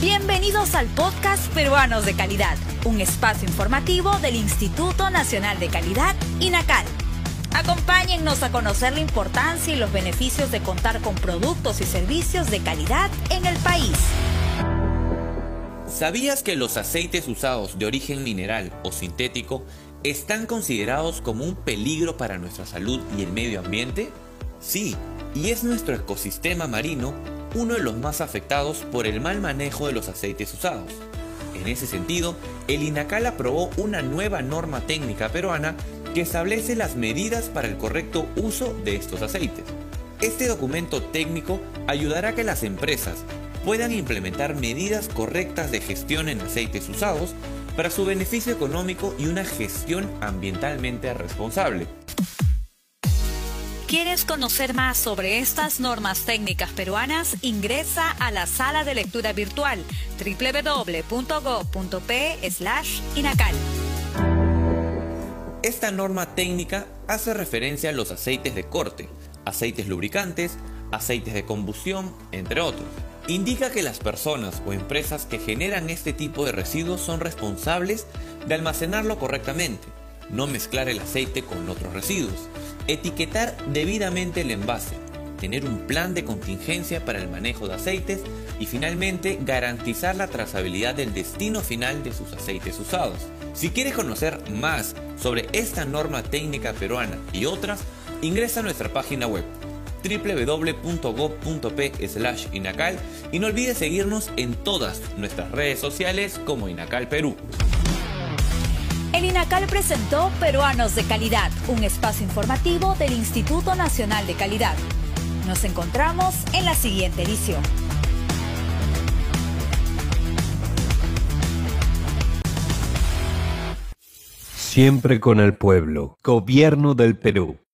Bienvenidos al podcast Peruanos de Calidad, un espacio informativo del Instituto Nacional de Calidad, INACAL. Acompáñennos a conocer la importancia y los beneficios de contar con productos y servicios de calidad en el país. ¿Sabías que los aceites usados de origen mineral o sintético están considerados como un peligro para nuestra salud y el medio ambiente? Sí, y es nuestro ecosistema marino uno de los más afectados por el mal manejo de los aceites usados. En ese sentido, el INACAL aprobó una nueva norma técnica peruana que establece las medidas para el correcto uso de estos aceites. Este documento técnico ayudará a que las empresas puedan implementar medidas correctas de gestión en aceites usados para su beneficio económico y una gestión ambientalmente responsable. ¿Quieres conocer más sobre estas normas técnicas peruanas? Ingresa a la sala de lectura virtual www.go.p/inacal. Esta norma técnica hace referencia a los aceites de corte, aceites lubricantes, aceites de combustión, entre otros. Indica que las personas o empresas que generan este tipo de residuos son responsables de almacenarlo correctamente, no mezclar el aceite con otros residuos, etiquetar debidamente el envase, tener un plan de contingencia para el manejo de aceites y finalmente garantizar la trazabilidad del destino final de sus aceites usados. Si quieres conocer más sobre esta norma técnica peruana y otras, ingresa a nuestra página web www.gov.p/inacal y no olvides seguirnos en todas nuestras redes sociales como Inacal Perú. El INACAL presentó Peruanos de Calidad, un espacio informativo del Instituto Nacional de Calidad. Nos encontramos en la siguiente edición. Siempre con el pueblo. Gobierno del Perú.